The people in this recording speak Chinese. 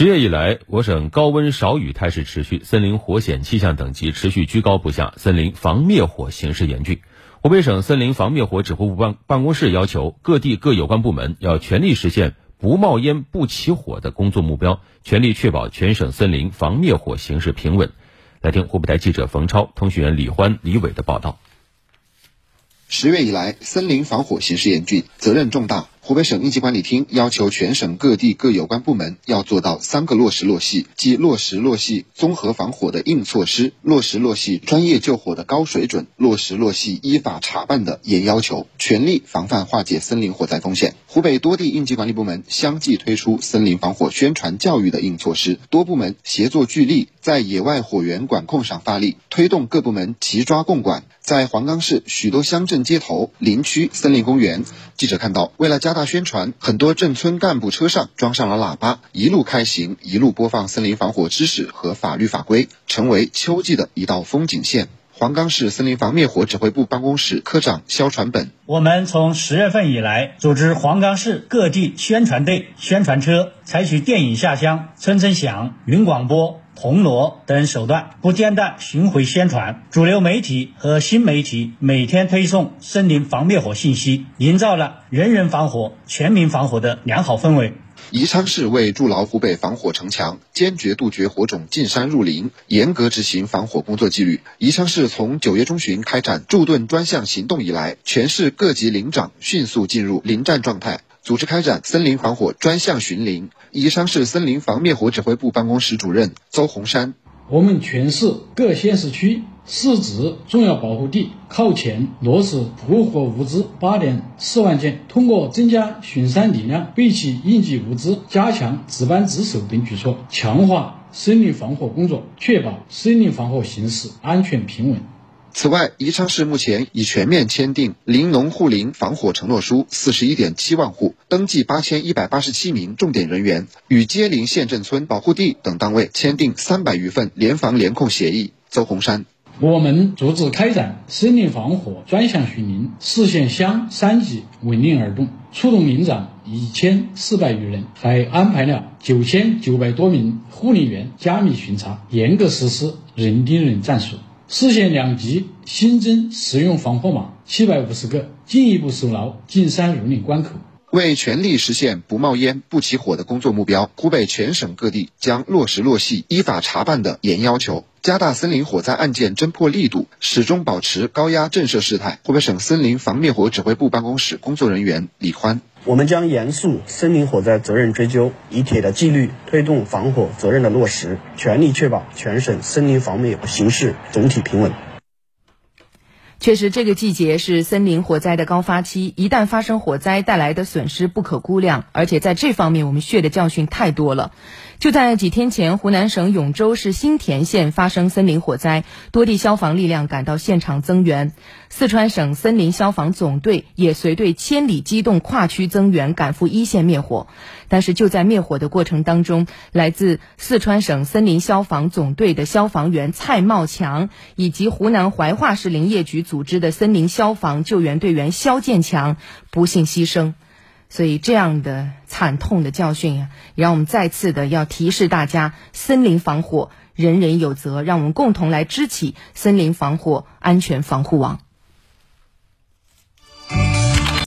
十月以来，我省高温少雨态势持续，森林火险气象等级持续居高不下，森林防灭火形势严峻。湖北省森林防灭火指挥部办办公室要求各地各有关部门要全力实现不冒烟、不起火的工作目标，全力确保全省森林防灭火形势平稳。来听湖北台记者冯超、通讯员李欢、李伟的报道。十月以来，森林防火形势严峻，责任重大。湖北省应急管理厅要求全省各地各有关部门要做到三个落实落细，即落实落细综合防火的硬措施，落实落细专业救火的高水准，落实落细依法查办的严要求，全力防范化解森林火灾风险。湖北多地应急管理部门相继推出森林防火宣传教育的硬措施，多部门协作聚力，在野外火源管控上发力，推动各部门齐抓共管。在黄冈市许多乡镇街头、林区、森林公园，记者看到，为了加大大宣传，很多镇村干部车上装上了喇叭，一路开行，一路播放森林防火知识和法律法规，成为秋季的一道风景线。黄冈市森林防灭火指挥部办公室科长肖传本：我们从十月份以来，组织黄冈市各地宣传队、宣传车，采取电影下乡、村村响、云广播。红锣等手段，不间断巡回宣传，主流媒体和新媒体每天推送森林防灭火信息，营造了人人防火、全民防火的良好氛围。宜昌市为筑牢湖北防火城墙，坚决杜绝火种进山入林，严格执行防火工作纪律。宜昌市从九月中旬开展驻盾专项行动以来，全市各级领长迅速进入临战状态。组织开展森林防火专项巡林。宜昌市森林防灭火指挥部办公室主任邹红山：我们全市各县市区市直重要保护地靠前落实扑火物资八点四万件，通过增加巡山力量、备齐应急物资、加强值班值守等举措，强化森林防火工作，确保森林防火形势安全平稳。此外，宜昌市目前已全面签订林农护林防火承诺书四十一点七万户，登记八千一百八十七名重点人员，与接邻县镇村保护地等单位签订三百余份联防联控协议。邹红山，我们逐次开展森林防火专项巡林，市县乡三级稳定而动，出动林长一千四百余人，还安排了九千九百多名护林员加密巡查，严格实施人盯人战术。市县两级新增实用防火码七百五十个，进一步守牢进山入林关口。为全力实现不冒烟、不起火的工作目标，湖北全省各地将落实落细依法查办的严要求，加大森林火灾案件侦破力度，始终保持高压震慑事态。湖北省森林防灭火指挥部办公室工作人员李欢。我们将严肃森林火灾责任追究，以铁的纪律推动防火责任的落实，全力确保全省森林防灭形势总体平稳。确实，这个季节是森林火灾的高发期，一旦发生火灾，带来的损失不可估量。而且在这方面，我们血的教训太多了。就在几天前，湖南省永州市新田县发生森林火灾，多地消防力量赶到现场增援。四川省森林消防总队也随队千里机动跨区增援，赶赴一线灭火。但是就在灭火的过程当中，来自四川省森林消防总队的消防员蔡茂强，以及湖南怀化市林业局组织的森林消防救援队员肖建强不幸牺牲。所以，这样的惨痛的教训呀，让我们再次的要提示大家：森林防火，人人有责。让我们共同来支起森林防火安全防护网。